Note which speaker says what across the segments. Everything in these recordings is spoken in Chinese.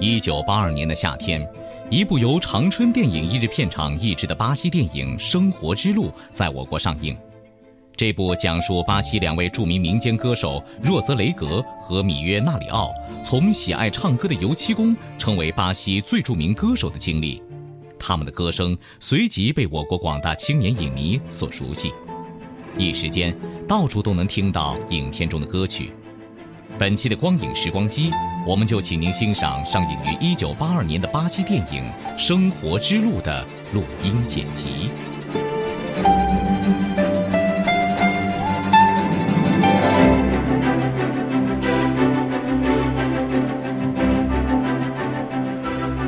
Speaker 1: 一九八二年的夏天，一部由长春电影一日片厂译制的巴西电影《生活之路》在我国上映。这部讲述巴西两位著名民间歌手若泽雷格和米约纳里奥从喜爱唱歌的油漆工成为巴西最著名歌手的经历，他们的歌声随即被我国广大青年影迷所熟悉。一时间，到处都能听到影片中的歌曲。本期的光影时光机，我们就请您欣赏上映于一九八二年的巴西电影《生活之路》的录音剪辑。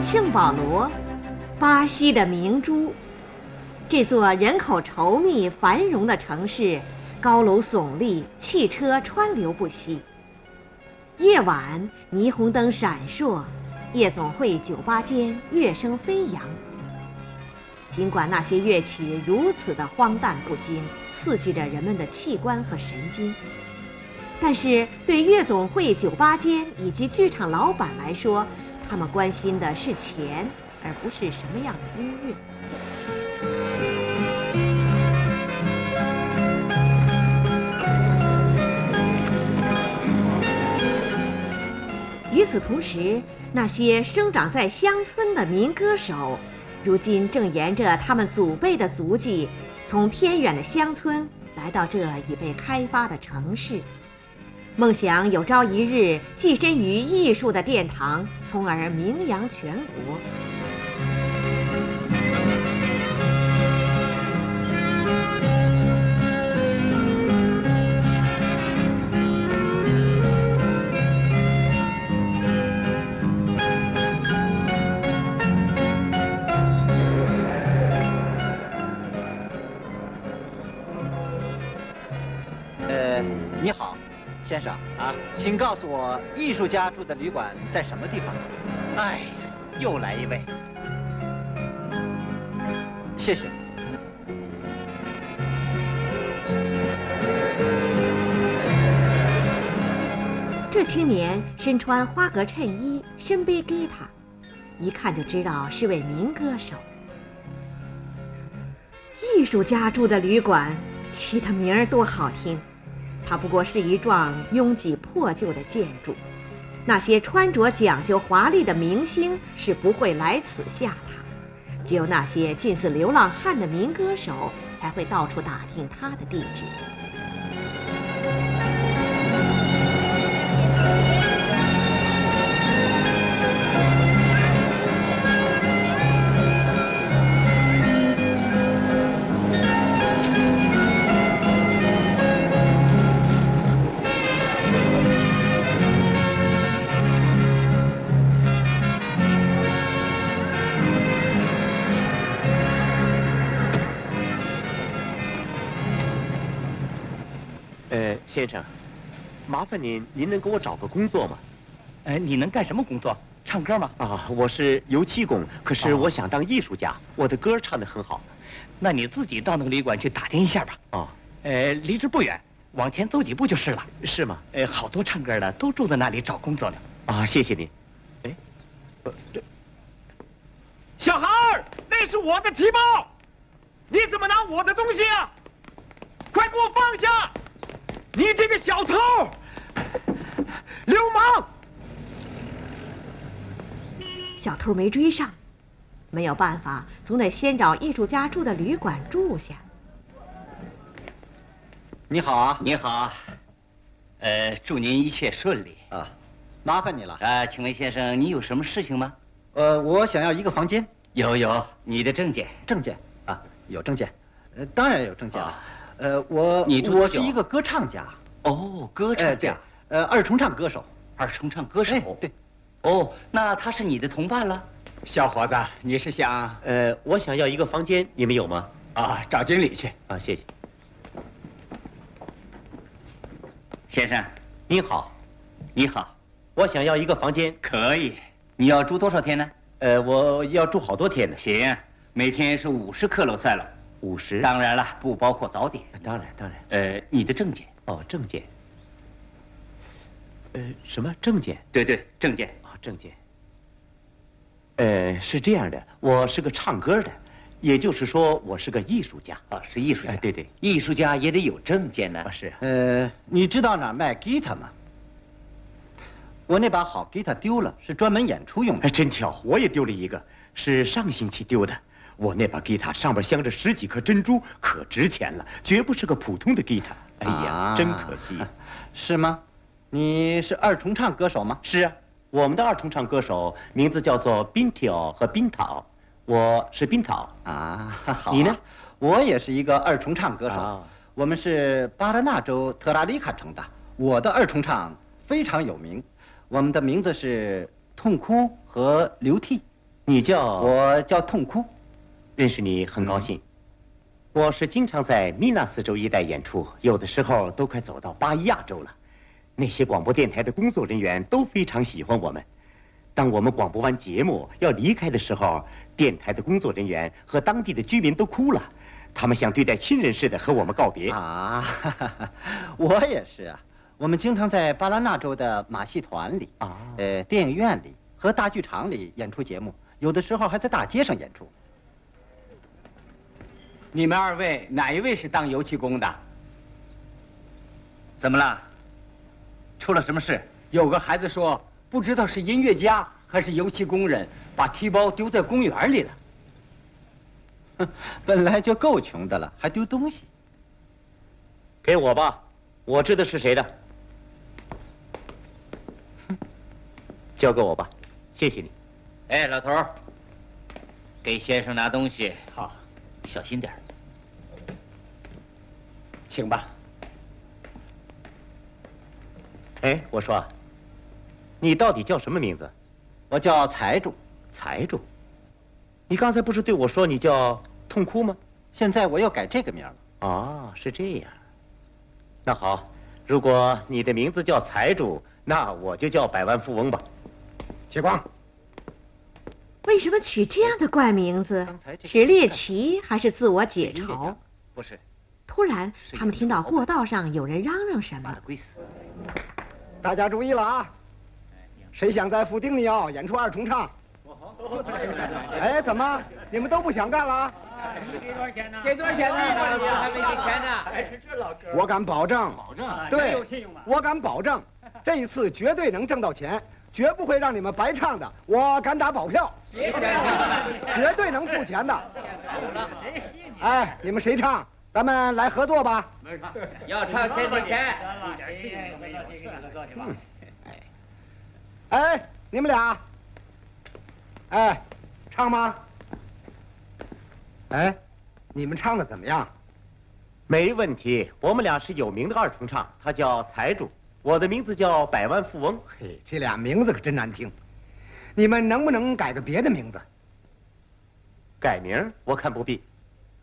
Speaker 2: 圣保罗，巴西的明珠。这座人口稠密、繁荣的城市，高楼耸立，汽车川流不息。夜晚，霓虹灯闪烁，夜总会酒吧间乐声飞扬。尽管那些乐曲如此的荒诞不经，刺激着人们的器官和神经，但是对夜总会、酒吧间以及剧场老板来说，他们关心的是钱，而不是什么样的音乐。与此同时，那些生长在乡村的民歌手，如今正沿着他们祖辈的足迹，从偏远的乡村来到这已被开发的城市，梦想有朝一日跻身于艺术的殿堂，从而名扬全国。
Speaker 3: 啊，请告诉我艺术家住的旅馆在什么地方？
Speaker 4: 哎，又来一位，
Speaker 3: 谢谢。
Speaker 2: 这青年身穿花格衬衣，身背吉他，一看就知道是位民歌手。艺术家住的旅馆，起的名儿多好听。它不过是一幢拥挤破旧的建筑，那些穿着讲究华丽的明星是不会来此下榻，只有那些近似流浪汉的民歌手才会到处打听他的地址。
Speaker 5: 先生，麻烦您，您能给我找个工作吗？
Speaker 4: 哎，你能干什么工作？唱歌吗？
Speaker 5: 啊，我是油漆工，可是我想当艺术家，我的歌唱得很好。
Speaker 4: 那你自己到那个旅馆去打听一下吧。
Speaker 5: 哦，
Speaker 4: 呃，离这不远，往前走几步就是了。
Speaker 5: 是吗？
Speaker 4: 呃，好多唱歌的都住在那里找工作呢。
Speaker 5: 啊，谢谢您。哎，
Speaker 6: 这小孩儿，那是我的提包，你怎么拿我的东西啊？快给我放下！你这个小偷，流氓！
Speaker 2: 小偷没追上，没有办法，总得先找艺术家住的旅馆住下。
Speaker 3: 你好啊，
Speaker 4: 你好，呃，祝您一切顺利
Speaker 3: 啊，麻烦你了
Speaker 4: 啊。请问先生，你有什么事情吗？
Speaker 3: 呃，我想要一个房间。
Speaker 4: 有有，你的证件？
Speaker 3: 证件啊，有证件，呃，当然有证件了。呃，我
Speaker 4: 你
Speaker 3: 我是一个歌唱家。
Speaker 4: 哦，歌唱家，
Speaker 3: 呃，二重唱歌手。
Speaker 4: 二重唱歌手，
Speaker 3: 对。
Speaker 4: 哦，那他是你的同伴了。
Speaker 7: 小伙子，你是想……
Speaker 5: 呃，我想要一个房间，你们有吗？
Speaker 7: 啊，找经理去。
Speaker 5: 啊，谢谢。
Speaker 4: 先生，
Speaker 5: 你好，
Speaker 4: 你好，
Speaker 5: 我想要一个房间，
Speaker 4: 可以。你要住多少天呢？
Speaker 5: 呃，我要住好多天呢。
Speaker 4: 行，每天是五十克罗塞了。
Speaker 5: 五十？
Speaker 4: 当然了，不包括早点。
Speaker 5: 当然，当然。
Speaker 4: 呃，你的证件？
Speaker 5: 哦，证件。呃，什么证件？
Speaker 4: 对对，证件。
Speaker 5: 啊，证件。呃，是这样的，我是个唱歌的，也就是说，我是个艺术家。
Speaker 4: 啊，是艺术家。
Speaker 5: 对对，
Speaker 4: 艺术家也得有证件呢。
Speaker 5: 是。
Speaker 3: 呃，你知道哪卖吉他吗？我那把好吉他丢了，是专门演出用的。
Speaker 5: 哎，真巧，我也丢了一个，是上星期丢的。我那把吉他上面镶着十几颗珍珠，可值钱了，绝不是个普通的吉他。哎呀，真可惜。
Speaker 3: 是吗？你是二重唱歌手吗？
Speaker 5: 是啊，我们的二重唱歌手名字叫做冰条和冰桃，我是冰桃
Speaker 3: 啊。好，
Speaker 5: 你呢？
Speaker 3: 我也是一个二重唱歌手。我们是巴拉纳州特拉里卡城的。我的二重唱非常有名。我们的名字是痛哭和流涕。
Speaker 5: 你叫？
Speaker 3: 我叫痛哭。
Speaker 5: 认识你很高兴。我是经常在米纳斯州一带演出，有的时候都快走到巴伊亚州了。那些广播电台的工作人员都非常喜欢我们。当我们广播完节目要离开的时候，电台的工作人员和当地的居民都哭了，他们像对待亲人似的和我们告别。
Speaker 3: 啊，我也是啊。我们经常在巴拉纳州的马戏团里啊，呃，电影院里和大剧场里演出节目，有的时候还在大街上演出。
Speaker 7: 你们二位哪一位是当油漆工的？
Speaker 4: 怎么了？出了什么事？
Speaker 7: 有个孩子说，不知道是音乐家还是油漆工人，把提包丢在公园里了。
Speaker 3: 哼，本来就够穷的了，还丢东西。
Speaker 5: 给我吧，我知道是谁的。交给我吧，谢谢你。
Speaker 4: 哎，老头，给先生拿东西。
Speaker 7: 好，
Speaker 4: 小心点
Speaker 7: 请吧。
Speaker 5: 哎，我说，你到底叫什么名字？
Speaker 3: 我叫财主。
Speaker 5: 财主，你刚才不是对我说你叫痛哭吗？
Speaker 3: 现在我又改这个名了。
Speaker 5: 哦，是这样。那好，如果你的名字叫财主，那我就叫百万富翁吧。
Speaker 7: 谢光。
Speaker 2: 为什么取这样的怪名字？是猎奇还是自我解嘲？
Speaker 4: 不是。
Speaker 2: 突然，他们听到过道上有人嚷嚷什么。
Speaker 8: 大家注意了啊！谁想在富丁尼奥演出二重唱？哎，怎么你们都不想干了？
Speaker 7: 给多少钱呢？给多少钱呢？还没给钱呢。
Speaker 8: 我敢保证，
Speaker 7: 保证，
Speaker 8: 对，我敢保证，这一次绝对能挣到钱，绝不会让你们白唱的，我敢打保票。绝对能付钱的。哎，你们谁唱？咱们来合作吧。
Speaker 7: 要唱先给钱。
Speaker 8: 哎，你们俩，哎，唱吗？哎，你们唱的怎么样？
Speaker 5: 没问题。我们俩是有名的二重唱，他叫财主，我的名字叫百万富翁。
Speaker 8: 嘿，这俩名字可真难听。你们能不能改个别的名字？
Speaker 5: 改名？我看不必。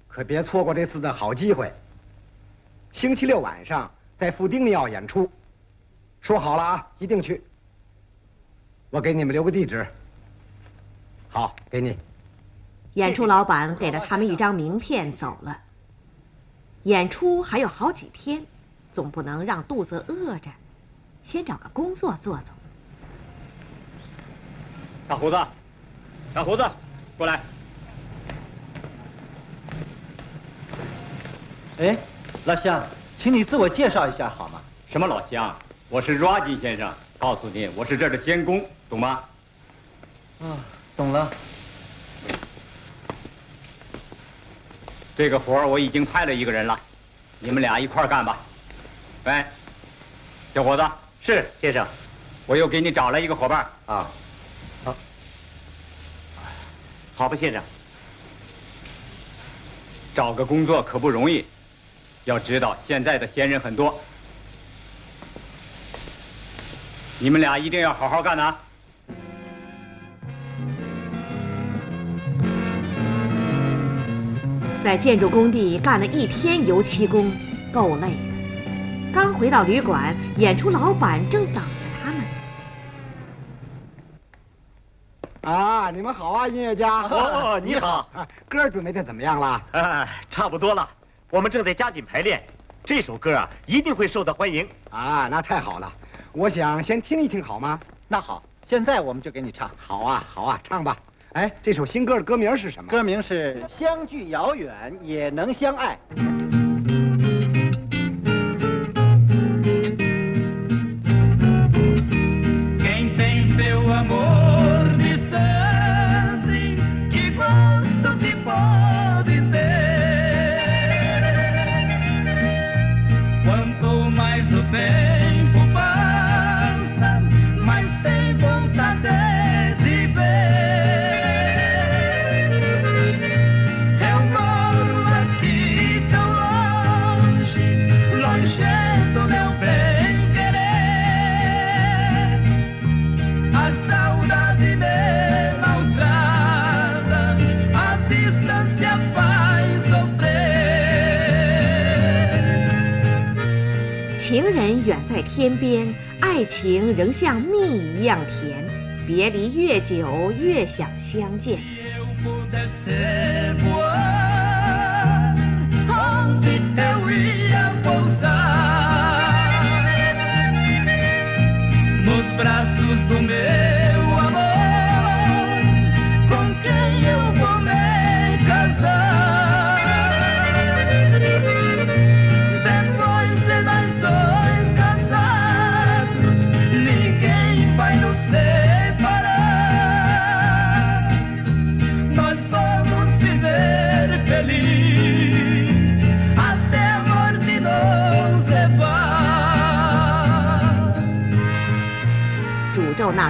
Speaker 8: 可别错过这次的好机会。星期六晚上在富丁尼奥演出，说好了啊，一定去。我给你们留个地址。好，给你。
Speaker 2: 演出老板给了他们一张名片，走了。演出还有好几天，总不能让肚子饿着，先找个工作做做。
Speaker 6: 大胡子，大胡子，过来。
Speaker 3: 哎，老乡，请你自我介绍一下好吗？
Speaker 6: 什么老乡？我是 Raji 先生。告诉你，我是这儿的监工，懂吗？
Speaker 3: 啊，懂了。
Speaker 7: 这个活我已经派了一个人了，你们俩一块干吧。喂，小伙子，
Speaker 5: 是先生，
Speaker 7: 我又给你找来一个伙伴
Speaker 5: 啊。好，好吧，先生。
Speaker 7: 找个工作可不容易，要知道现在的闲人很多，你们俩一定要好好干呐。
Speaker 2: 在建筑工地干了一天油漆工，够累的。刚回到旅馆，演出老板正等着他们。
Speaker 8: 啊，你们好啊，音乐家！
Speaker 5: 哦，你好。
Speaker 8: 歌准备的怎么样了？
Speaker 5: 啊，差不多了。我们正在加紧排练，这首歌啊一定会受到欢迎。
Speaker 8: 啊，那太好了。我想先听一听，好吗？
Speaker 3: 那好，现在我们就给你唱。
Speaker 8: 好啊，好啊，唱吧。哎，这首新歌的歌名是什么？
Speaker 3: 歌名是《相距遥远也能相爱》。
Speaker 2: 远在天边，爱情仍像蜜一样甜。别离越久，越想相见。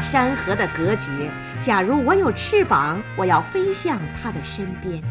Speaker 2: 山河的隔绝。假如我有翅膀，我要飞向他的身边。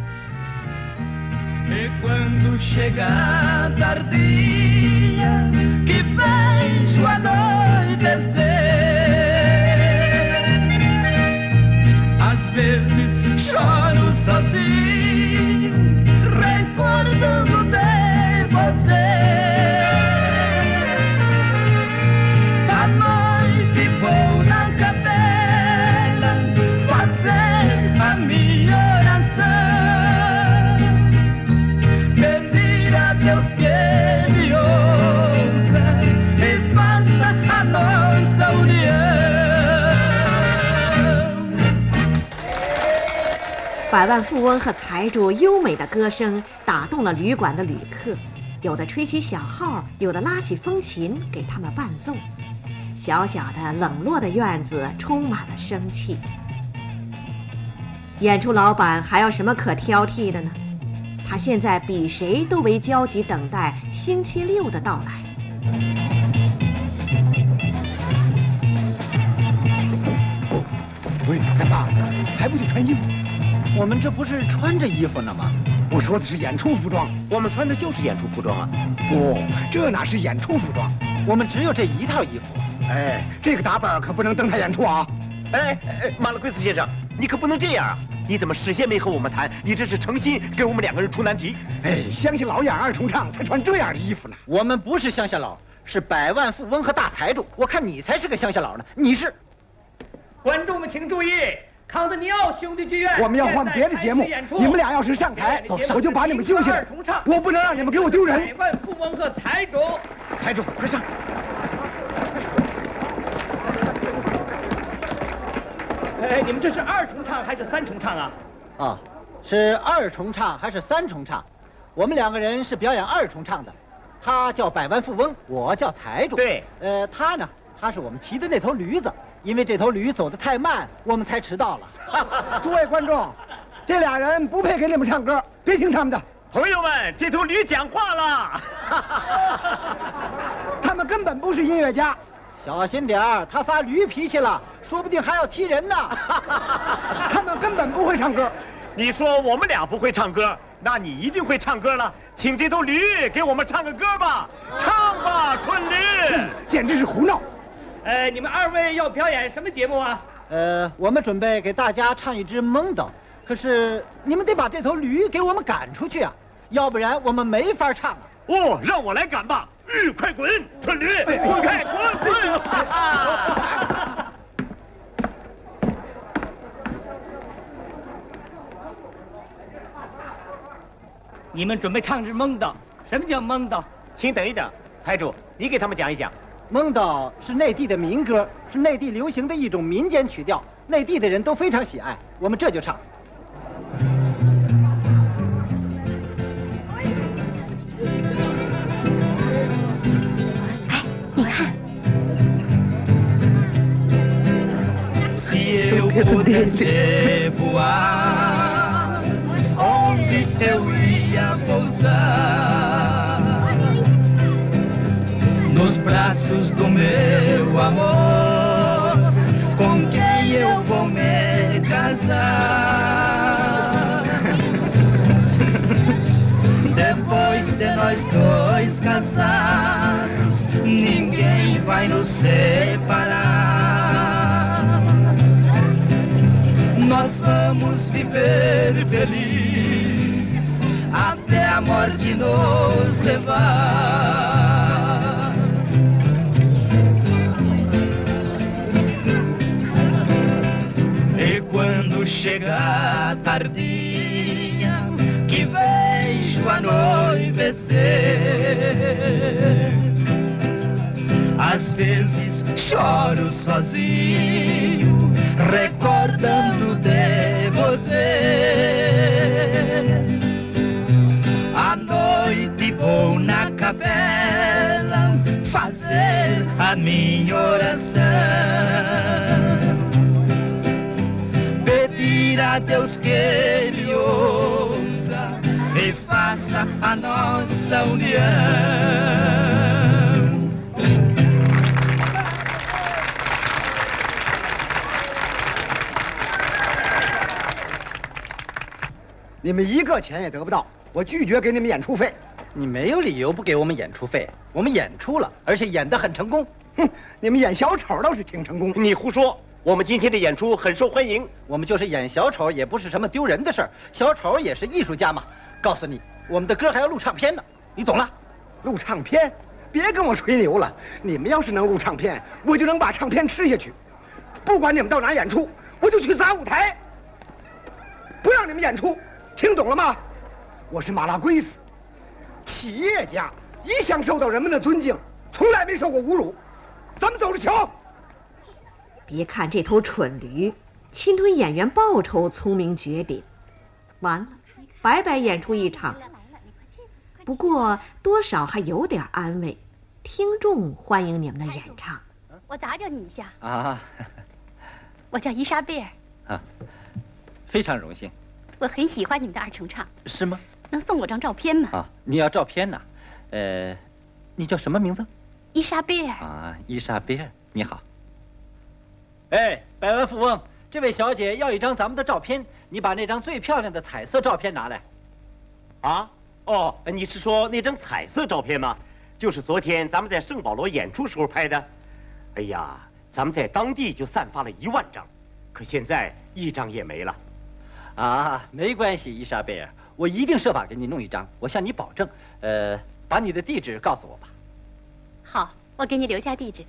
Speaker 2: 百万富翁和财主优美的歌声打动了旅馆的旅客，有的吹起小号，有的拉起风琴给他们伴奏。小小的冷落的院子充满了生气。演出老板还有什么可挑剔的呢？他现在比谁都为焦急等待星期六的到来。
Speaker 8: 喂，干嘛？还不去穿衣服？
Speaker 3: 我们这不是穿着衣服呢吗？
Speaker 8: 我说的是演出服装，
Speaker 5: 我们穿的就是演出服装啊。
Speaker 8: 不，这哪是演出服装？
Speaker 3: 我们只有这一套衣服。
Speaker 8: 哎，这个打扮可不能登台演出啊！
Speaker 5: 哎哎，马勒贵斯先生，你可不能这样啊！你怎么事先没和我们谈？你这是诚心给我们两个人出难题。
Speaker 8: 哎，乡下老演二重唱才穿这样的衣服呢。
Speaker 3: 我们不是乡下佬，是百万富翁和大财主。我看你才是个乡下佬呢，你是。
Speaker 9: 观众们请注意，康德尼奥兄弟剧院
Speaker 8: 我们要换别的节目，你们俩要是上台，我就把你们揪下来。我不能让你们给我丢人。
Speaker 9: 百万富翁和财主，
Speaker 8: 财主快上！
Speaker 9: 哎，你们这是二重唱还是三重唱啊？
Speaker 3: 啊，是二重唱还是三重唱？我们两个人是表演二重唱的，他叫百万富翁，我叫财主。
Speaker 5: 对，
Speaker 3: 呃，他呢，他是我们骑的那头驴子，因为这头驴走得太慢，我们才迟到了。
Speaker 8: 诸位观众，这俩人不配给你们唱歌，别听他们的。
Speaker 6: 朋友们，这头驴讲话了。
Speaker 8: 他们根本不是音乐家。
Speaker 3: 小心点儿，他发驴脾气了，说不定还要踢人呢。
Speaker 8: 他们根本不会唱歌。
Speaker 6: 你说我们俩不会唱歌，那你一定会唱歌了。请这头驴给我们唱个歌吧，唱吧，春驴。
Speaker 8: 简直是胡闹。
Speaker 9: 呃，你们二位要表演什么节目啊？
Speaker 3: 呃，我们准备给大家唱一支蒙斗，可是你们得把这头驴给我们赶出去啊，要不然我们没法唱啊。
Speaker 6: 哦，让我来赶吧。嗯，快滚，蠢驴，滚开，滚滚！
Speaker 9: 你们准备唱支蒙的，什么叫蒙的？
Speaker 5: 请等一等，财主，你给他们讲一讲。
Speaker 3: 蒙岛是内地的民歌，是内地流行的一种民间曲调，内地的人都非常喜爱。我们这就唱。
Speaker 10: 哎，你看。
Speaker 11: Braços do meu amor, com quem eu vou me casar. Depois de nós dois casados, ninguém vai nos separar. Nós vamos viver feliz até a morte nos levar. Chegar a tardinha que vejo anoitecer, às vezes choro sozinho, recordando de você. À noite vou na capela fazer a minha oração. Pedir a Deus que Ele ouça e faça a nossa união.
Speaker 8: 你们一个钱也得不到，我拒绝给你们演出费。
Speaker 3: 你没有理由不给我们演出费，我们演出了，而且演得很成功。
Speaker 8: 哼，你们演小丑倒是挺成功。
Speaker 5: 你胡说，我们今天的演出很受欢迎。
Speaker 3: 我们就是演小丑，也不是什么丢人的事儿。小丑也是艺术家嘛。告诉你，我们的歌还要录唱片呢，你懂了？
Speaker 8: 录唱片？别跟我吹牛了。你们要是能录唱片，我就能把唱片吃下去。不管你们到哪演出，我就去砸舞台。不让你们演出，听懂了吗？我是马拉圭斯，企业家，一向受到人们的尊敬，从来没受过侮辱。咱们走着瞧。
Speaker 2: 别看这头蠢驴，侵吞演员报酬聪明绝顶，完了，白白演出一场。不过多少还有点安慰，听众欢迎你们的演唱。
Speaker 10: 我打搅你一下，
Speaker 3: 啊
Speaker 10: 我叫伊莎贝尔，
Speaker 3: 啊，非常荣幸。
Speaker 10: 我很喜欢你们的二重唱，
Speaker 3: 是吗？
Speaker 10: 能送我张照片吗？
Speaker 3: 啊，你要照片呐？呃，你叫什么名字？
Speaker 10: 伊莎贝尔。
Speaker 3: 啊，伊莎贝尔，你好。哎，百万富翁，这位小姐要一张咱们的照片，你把那张最漂亮的彩色照片拿来。
Speaker 5: 啊？哦，你是说那张彩色照片吗？就是昨天咱们在圣保罗演出时候拍的。哎呀，咱们在当地就散发了一万张，可现在一张也没了。
Speaker 3: 啊，没关系，伊莎贝尔，我一定设法给你弄一张，我向你保证。呃，把你的地址告诉我吧。
Speaker 10: 好，我给你留下地址。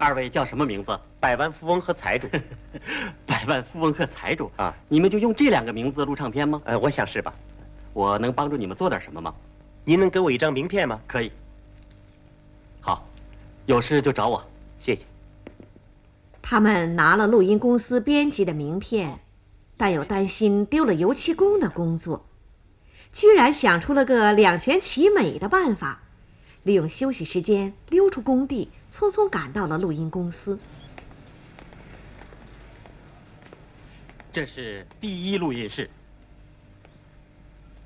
Speaker 4: 二位叫什么名字？
Speaker 5: 百万富翁和财主。
Speaker 4: 百万富翁和财主
Speaker 5: 啊！
Speaker 4: 你们就用这两个名字录唱片吗？
Speaker 5: 呃，我想是吧。
Speaker 4: 我能帮助你们做点什么吗？
Speaker 5: 您能给我一张名片吗？
Speaker 4: 可以。好，有事就找我，
Speaker 5: 谢谢。
Speaker 2: 他们拿了录音公司编辑的名片，但又担心丢了油漆工的工作，居然想出了个两全其美的办法，利用休息时间溜出工地，匆匆赶到了录音公司。
Speaker 4: 这是第一录音室。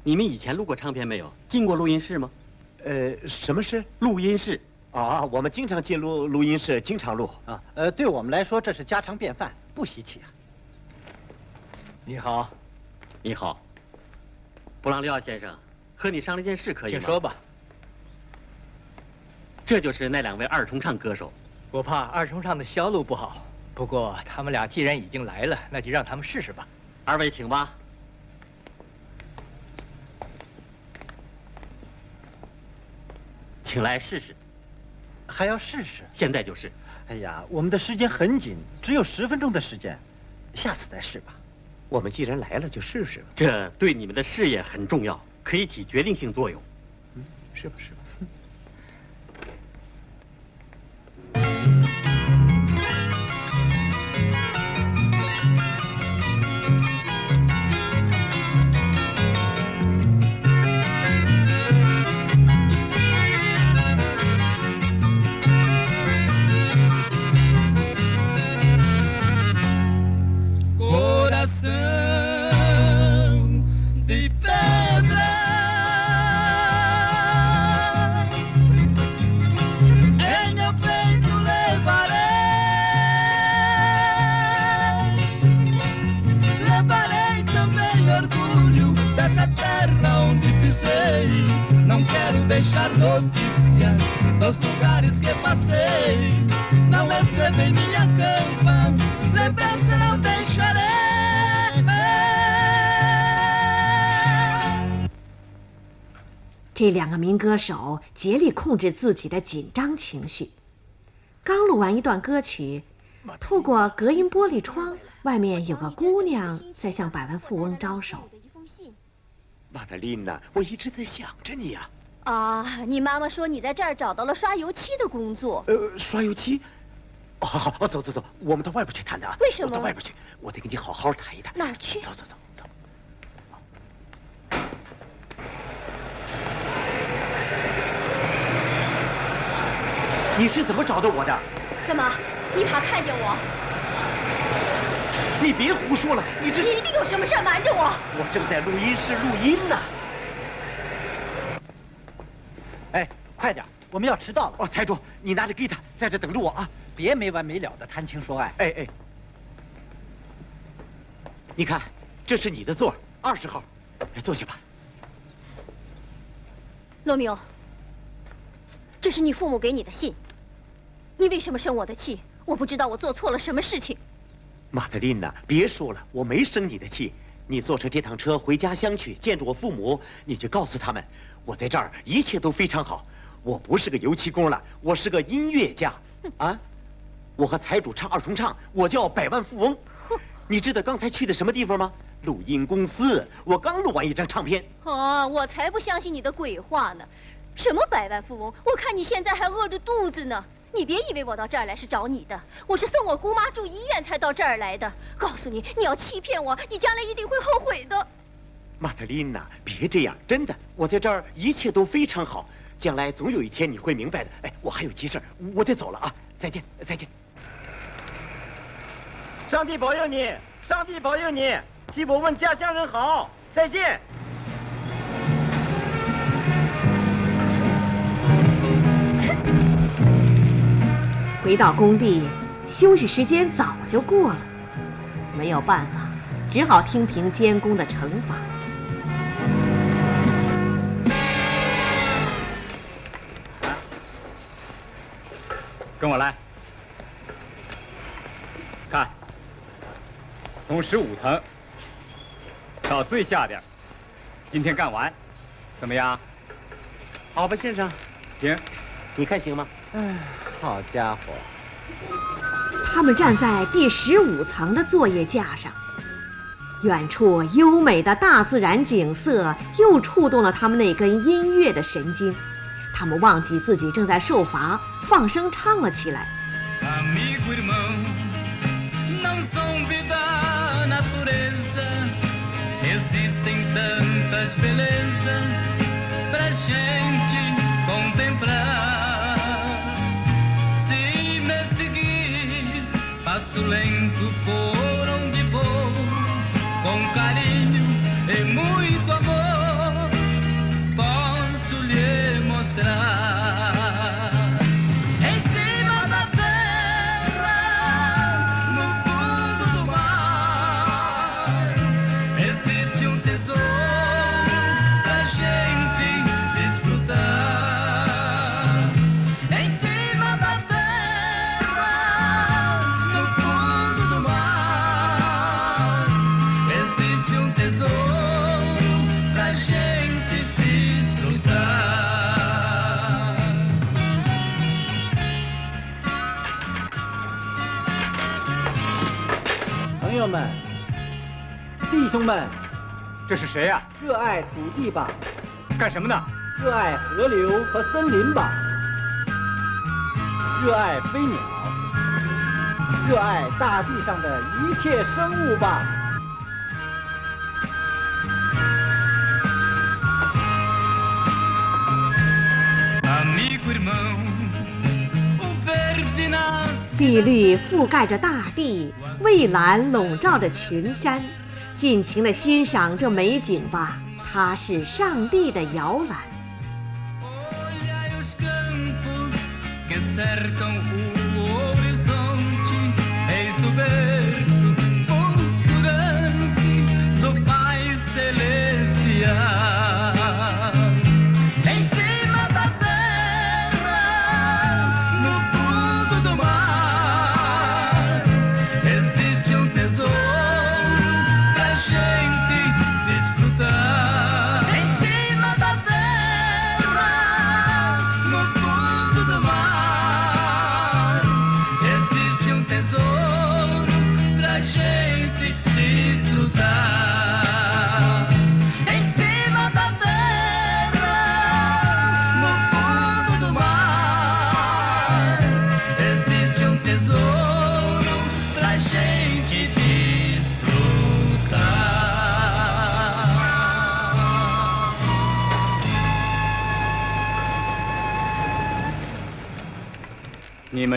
Speaker 12: 你们以前录过唱片没有？进过录音室吗？
Speaker 5: 呃，什么室？
Speaker 12: 录音室。
Speaker 5: 啊，我们经常进录录音室，经常录。
Speaker 3: 啊，呃，对我们来说这是家常便饭，不稀奇啊。
Speaker 12: 你好，你好，布朗利奥先生，和你商量件事可以吗？
Speaker 9: 请说吧。
Speaker 12: 这就是那两位二重唱歌手。
Speaker 9: 我怕二重唱的销路不好，不过他们俩既然已经来了，那就让他们试试吧。
Speaker 12: 二位请吧。请来试试。
Speaker 3: 还要试试？
Speaker 12: 现在就是。
Speaker 3: 哎呀，我们的时间很紧，只有十分钟的时间，下次再试吧。
Speaker 5: 我们既然来了，就试试吧。
Speaker 12: 这对你们的事业很重要，可以起决定性作用。
Speaker 5: 嗯，是吧？是吧？
Speaker 2: 这两个民歌手竭力控制自己的紧张情绪。刚录完一段歌曲，透过隔音玻璃窗，外面有个姑娘在向百万富翁招手。
Speaker 5: 玛德琳娜，我一直在想着你呀。
Speaker 10: 啊，你妈妈说你在这儿找到了刷油漆的工作。
Speaker 5: 呃，刷油漆。哦，好好，走走走，我们到外边去谈谈。
Speaker 10: 为什么？
Speaker 5: 我到外边去，我得跟你好好谈一谈。
Speaker 10: 哪儿去？
Speaker 5: 走走走。你是怎么找到我的？
Speaker 10: 怎么，你怕看见我？
Speaker 5: 你别胡说了，你这
Speaker 10: 你一定有什么事瞒着我。
Speaker 5: 我正在录音室录音呢。
Speaker 3: 哎，快点，我们要迟到了。
Speaker 5: 哦，财主，你拿着吉他在这等着我啊，
Speaker 3: 别没完没了的谈情说爱。
Speaker 5: 哎哎，你看，这是你的座，二十号，来坐下吧。
Speaker 10: 罗密欧，这是你父母给你的信。你为什么生我的气？我不知道我做错了什么事情。
Speaker 5: 玛德琳娜，别说了，我没生你的气。你坐上这趟车回家乡去，见着我父母，你就告诉他们，我在这儿一切都非常好。我不是个油漆工了，我是个音乐家。啊，我和财主唱二重唱，我叫百万富翁。你知道刚才去的什么地方吗？录音公司。我刚录完一张唱片。
Speaker 10: 哦，我才不相信你的鬼话呢！什么百万富翁？我看你现在还饿着肚子呢。你别以为我到这儿来是找你的，我是送我姑妈住医院才到这儿来的。告诉你，你要欺骗我，你将来一定会后悔的。
Speaker 5: 玛特琳娜，别这样，真的，我在这儿一切都非常好，将来总有一天你会明白的。哎，我还有急事我得走了啊！再见，再见。
Speaker 6: 上帝保佑你，上帝保佑你，替我问家乡人好，再见。
Speaker 2: 回到工地，休息时间早就过了，没有办法，只好听凭监工的惩罚。
Speaker 7: 跟我来，看，从十五层到最下边，今天干完，怎么样？
Speaker 5: 好吧，先生。
Speaker 7: 行，
Speaker 5: 你看行吗？
Speaker 3: 哎。好家伙！
Speaker 2: 他们站在第十五层的作业架上，远处优美的大自然景色又触动了他们那根音乐的神经，他们忘记自己正在受罚，放声唱了起来。
Speaker 11: Por onde vou, com carinho e muito
Speaker 7: 这是谁呀、
Speaker 3: 热爱土地吧，
Speaker 7: 干什么呢？
Speaker 3: 热爱河流和森林吧，热爱飞鸟，热爱大地上的一切生物吧。
Speaker 13: 碧绿覆盖着大地，蔚蓝笼罩着群山，尽情的欣赏这美景吧，它是上帝的摇篮。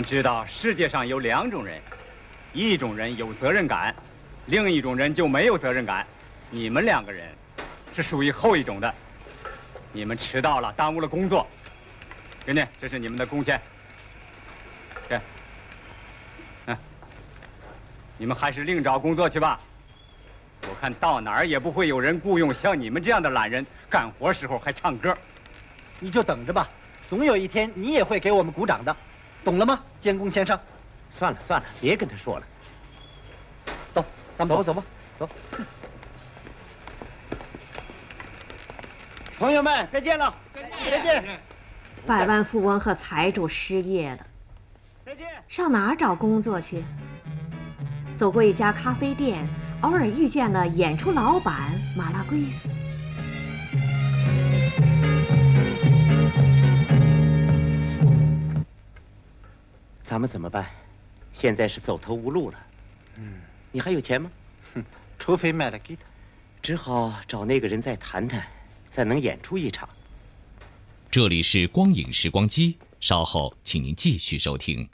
Speaker 7: 知道世界上有两种人，一种人有责任感，另一种人就没有责任感。你们两个人是属于后一种的。你们迟到了，耽误了工作。给你，这是你们的工钱。给，嗯，你们还是另找工作去吧。我看到哪儿也不会有人雇佣像你们这样的懒人，干活时候还唱歌。
Speaker 3: 你就等着吧，总有一天你也会给我们鼓掌的，懂了吗，监工先生？
Speaker 5: 算了算了，别跟他说了。
Speaker 3: 走，咱们
Speaker 5: 走吧走吧，走。朋友们，再见了。
Speaker 3: 再见。
Speaker 13: 百万富翁和财主失业了，再见上哪儿找工作去？走过一家咖啡店，偶尔遇见了演出老板马拉圭斯。
Speaker 5: 咱们怎么办？现在是走投无路了。嗯，你还有钱吗？
Speaker 3: 哼，除非卖了给他。
Speaker 5: 只好找那个人再谈谈，再能演出一场。
Speaker 1: 这里是光影时光机，稍后请您继续收听。